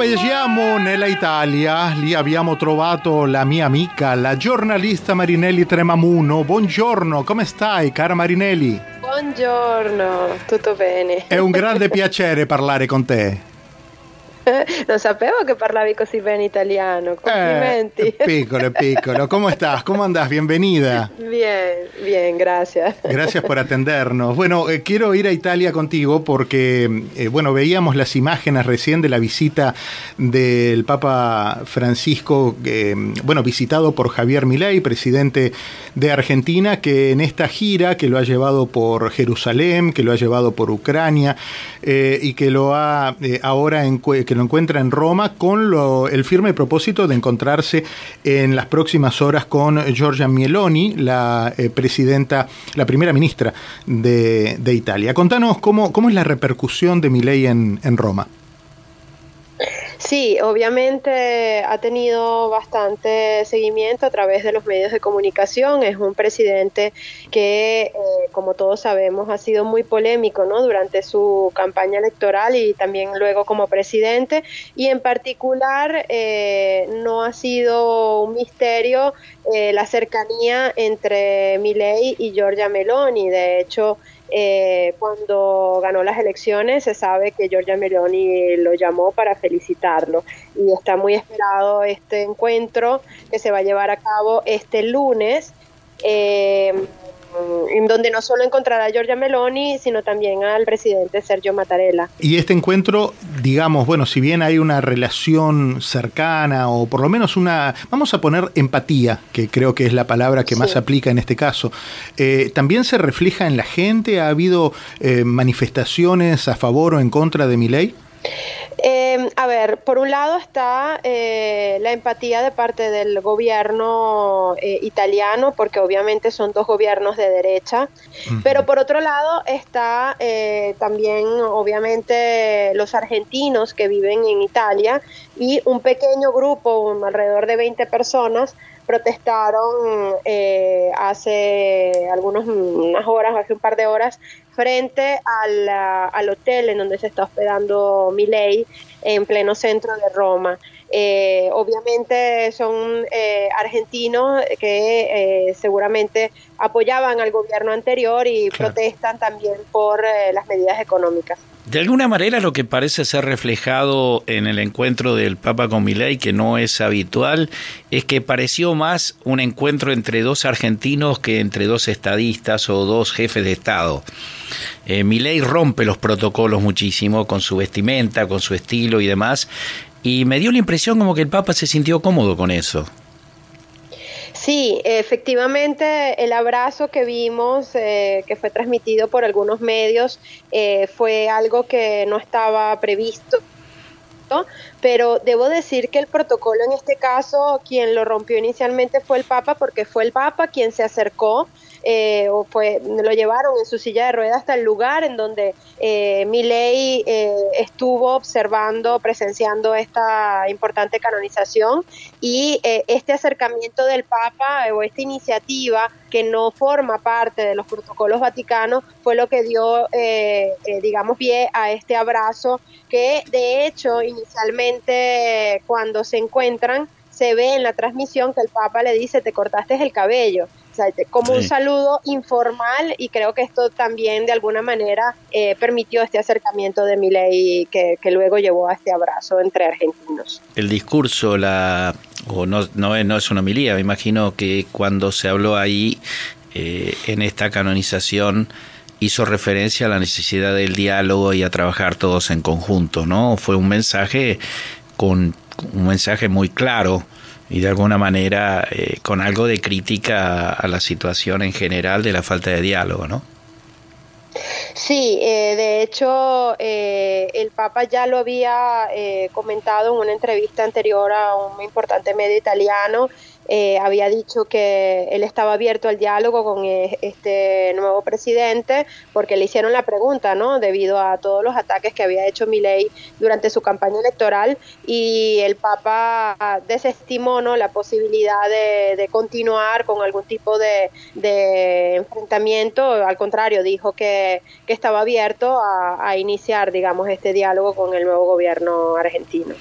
Proviamo nella Italia, lì abbiamo trovato la mia amica, la giornalista Marinelli Tremamuno. Buongiorno, come stai, cara Marinelli? Buongiorno, tutto bene. È un grande piacere parlare con te. non sapevo che parlavi così bien italiano. Complimenti. Eh, piccolo, piccolo. ¿Cómo estás? ¿Cómo andás? Bienvenida. Bien, bien, gracias. Gracias por atendernos. Bueno, eh, quiero ir a Italia contigo porque, eh, bueno, veíamos las imágenes recién de la visita del Papa Francisco, eh, bueno, visitado por Javier Milei, presidente de Argentina, que en esta gira que lo ha llevado por Jerusalén, que lo ha llevado por Ucrania y que lo ha ahora en que lo encuentra en Roma con el firme propósito de encontrarse en las próximas horas con Giorgia Mieloni, la eh, presidenta, la primera ministra de, Italia. Contanos cómo, cómo es la repercusión de Milei en, en Roma. Sí, obviamente ha tenido bastante seguimiento a través de los medios de comunicación. Es un presidente que, eh, como todos sabemos, ha sido muy polémico ¿no? durante su campaña electoral y también luego como presidente. Y en particular eh, no ha sido un misterio eh, la cercanía entre Milei y Giorgia Meloni. De hecho, eh, cuando ganó las elecciones se sabe que Giorgia Meloni lo llamó para felicitarlo y está muy esperado este encuentro que se va a llevar a cabo este lunes. Eh, en donde no solo encontrará a Giorgia Meloni, sino también al presidente Sergio Mattarella. Y este encuentro, digamos, bueno, si bien hay una relación cercana o por lo menos una, vamos a poner empatía, que creo que es la palabra que más aplica en este caso, eh, ¿también se refleja en la gente? ¿Ha habido eh, manifestaciones a favor o en contra de mi ley? A ver, por un lado está eh, la empatía de parte del gobierno eh, italiano, porque obviamente son dos gobiernos de derecha, pero por otro lado está eh, también obviamente los argentinos que viven en Italia y un pequeño grupo, alrededor de 20 personas, protestaron eh, hace algunas unas horas, hace un par de horas, frente al, al hotel en donde se está hospedando Milei en pleno centro de Roma. Eh, obviamente son eh, argentinos que seguramente apoyaban al gobierno anterior y protestan también por las medidas económicas. De alguna manera lo que parece ser reflejado en el encuentro del Papa con Milei, que no es habitual, es que pareció más un encuentro entre dos argentinos que entre dos estadistas o dos jefes de Estado. Eh, Milei rompe los protocolos muchísimo con su vestimenta, con su estilo y demás, y me dio la impresión como que el Papa se sintió cómodo con eso. Sí, efectivamente, el abrazo que vimos, eh, que fue transmitido por algunos medios, eh, fue algo que no estaba previsto pero debo decir que el protocolo en este caso, quien lo rompió inicialmente fue el Papa, porque fue el Papa quien se acercó eh, o fue, lo llevaron en su silla de ruedas hasta el lugar en donde eh, Milei eh, estuvo observando, presenciando esta importante canonización y eh, este acercamiento del Papa o esta iniciativa que no forma parte de los protocolos vaticanos fue lo que dio, digamos, pie a este abrazo que de hecho inicialmente cuando se encuentran se ve en la transmisión que el Papa le dice, te cortaste el cabello como un saludo informal y creo que esto también de alguna manera eh, permitió este acercamiento de Milei que, que luego llevó a este abrazo entre argentinos. El discurso, la o no, no, no es una homilía, me imagino que cuando se habló ahí eh, en esta canonización hizo referencia a la necesidad del diálogo y a trabajar todos en conjunto, ¿no? Fue un mensaje con un mensaje muy claro y de alguna manera eh, con algo de crítica a, la situación en general de la falta de diálogo, ¿no? Sí, eh, de hecho eh, el Papa ya lo había comentado en una entrevista anterior a un importante medio italiano eh, había dicho que él estaba abierto al diálogo con eh, este nuevo presidente porque le hicieron la pregunta, ¿no? Debido a todos los ataques que había hecho Milei durante su campaña electoral y el Papa desestimó, ¿no? La posibilidad de, continuar con algún tipo de, enfrentamiento. Al contrario, dijo que, estaba abierto a iniciar, digamos, este diálogo con el nuevo gobierno argentino.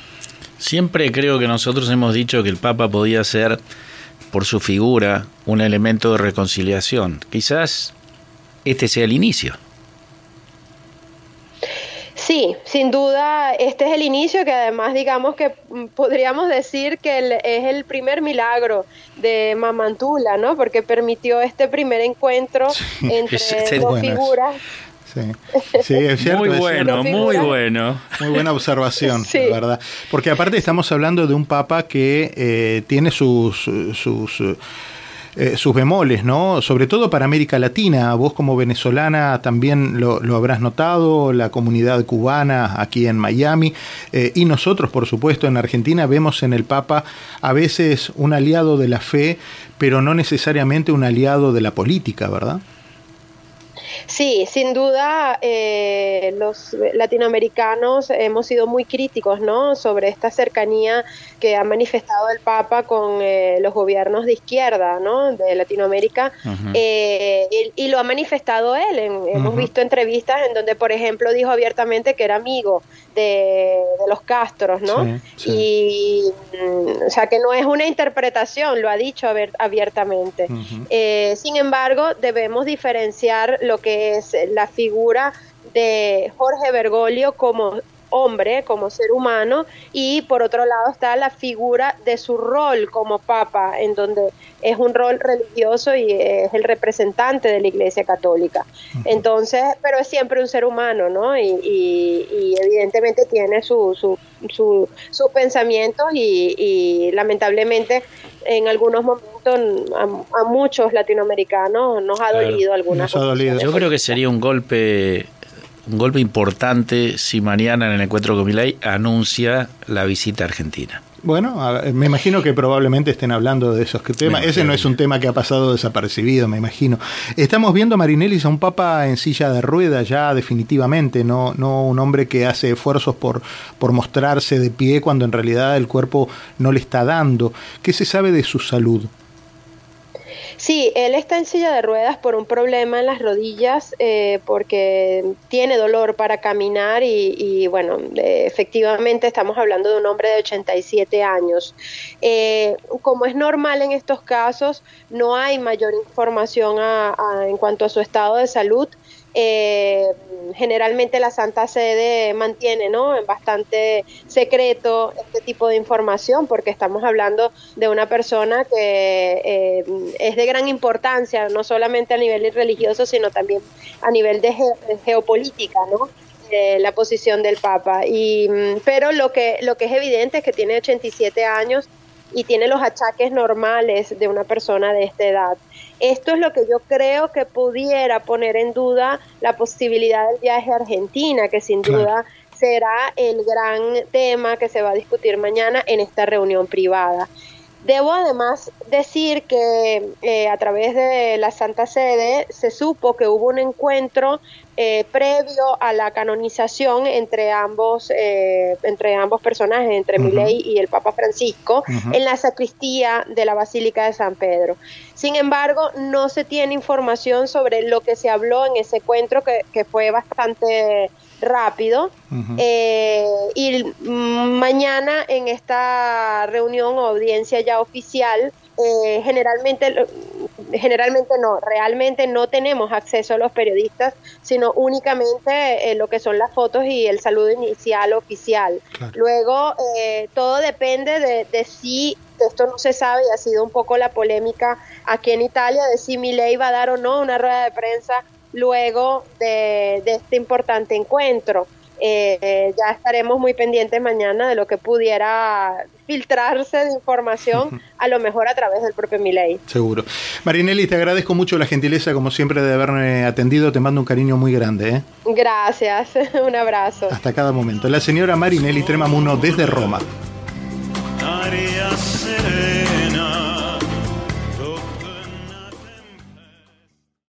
Siempre creo que nosotros hemos dicho que el Papa podía ser, por su figura, un elemento de reconciliación. Quizás este sea el inicio. Sí, sin duda, este es el inicio que además digamos que mm, podríamos decir que es el primer milagro de Mamantula, ¿no? Porque permitió este primer encuentro entre dos figuras. Sí, sí es cierto. Muy bueno, muy bueno. Muy buena observación, verdad. Porque aparte estamos hablando de un papa que eh, tiene sus, sus eh, sus bemoles, ¿no? Sobre todo para América Latina. Vos como venezolana también lo, habrás notado, la comunidad cubana aquí en Miami eh, y nosotros, por supuesto, en Argentina vemos en el Papa a veces un aliado de la fe, pero no necesariamente un aliado de la política, ¿verdad? Sí, sin duda eh, los latinoamericanos hemos sido muy críticos ¿no? sobre esta cercanía que ha manifestado el Papa con eh, los gobiernos de izquierda ¿no? de Latinoamérica eh, y, lo ha manifestado él. Hemos visto entrevistas en donde, por ejemplo, dijo abiertamente que era amigo de, los Castros, ¿no? Y, mm, o sea, que no es una interpretación, lo ha dicho abiertamente. sin embargo, debemos diferenciar lo que es la figura de Jorge Bergoglio como hombre, como ser humano, y por otro lado está la figura de su rol como papa, en donde es un rol religioso y es el representante de la Iglesia Católica. Entonces, pero es siempre un ser humano, ¿no? Y, evidentemente tiene sus su, su, su pensamientos y, lamentablemente en algunos momentos a, muchos latinoamericanos nos ha dolido algunas cosas. Yo creo que sería un golpe un golpe importante si mañana en el encuentro con Milay anuncia la visita a Argentina. Bueno, me imagino que probablemente estén hablando de esos temas. Ese no es un tema que ha pasado desapercibido, me imagino. Estamos viendo, Marinelli, a un papa en silla de ruedas ya definitivamente, no, no un hombre que hace esfuerzos por, por mostrarse de pie cuando en realidad el cuerpo no le está dando. ¿Qué se sabe de su salud? Sí, él está en silla de ruedas por un problema en las rodillas, eh, porque tiene dolor para caminar y, bueno, efectivamente estamos hablando de un hombre de 87 años. Eh, como es normal en estos casos, no hay mayor información en cuanto a su estado de salud. Eh, generalmente la Santa Sede mantiene ¿no? en bastante secreto este tipo de información porque estamos hablando de una persona que eh, es de gran importancia, no solamente a nivel religioso, sino también a nivel de, geopolítica, ¿no? la posición del Papa. Y, mm, pero lo que, lo que es evidente es que tiene 87 años y tiene los achaques normales de una persona de esta edad. Esto es lo que yo creo que pudiera poner en duda la posibilidad del viaje a Argentina, que sin duda será el gran tema que se va a discutir mañana en esta reunión privada. Debo además decir que eh, a través de la Santa Sede se supo que hubo un encuentro eh, previo a la canonización entre ambos, eh, entre ambos personajes, entre Milei y el Papa Francisco, en la sacristía de la Basílica de San Pedro. Sin embargo, no se tiene información sobre lo que se habló en ese encuentro que, que fue bastante rápido. Eh, y mañana en esta reunión o audiencia ya oficial, eh, generalmente, generalmente no, realmente no tenemos acceso a los periodistas, sino únicamente eh, lo que son las fotos y el saludo inicial oficial. Luego, todo depende de, de si esto no se sabe y ha sido un poco la polémica aquí en Italia de si ley va a dar o no una rueda de prensa luego de, este importante encuentro. Eh, ya estaremos muy pendientes mañana de lo que pudiera filtrarse de información, a lo mejor a través del propio Miley. Seguro. Marinelli, te agradezco mucho la gentileza, como siempre, de haberme atendido. Te mando un cariño muy grande. ¿eh? Gracias, un abrazo. Hasta cada momento. La señora Marinelli Tremamuno desde Roma.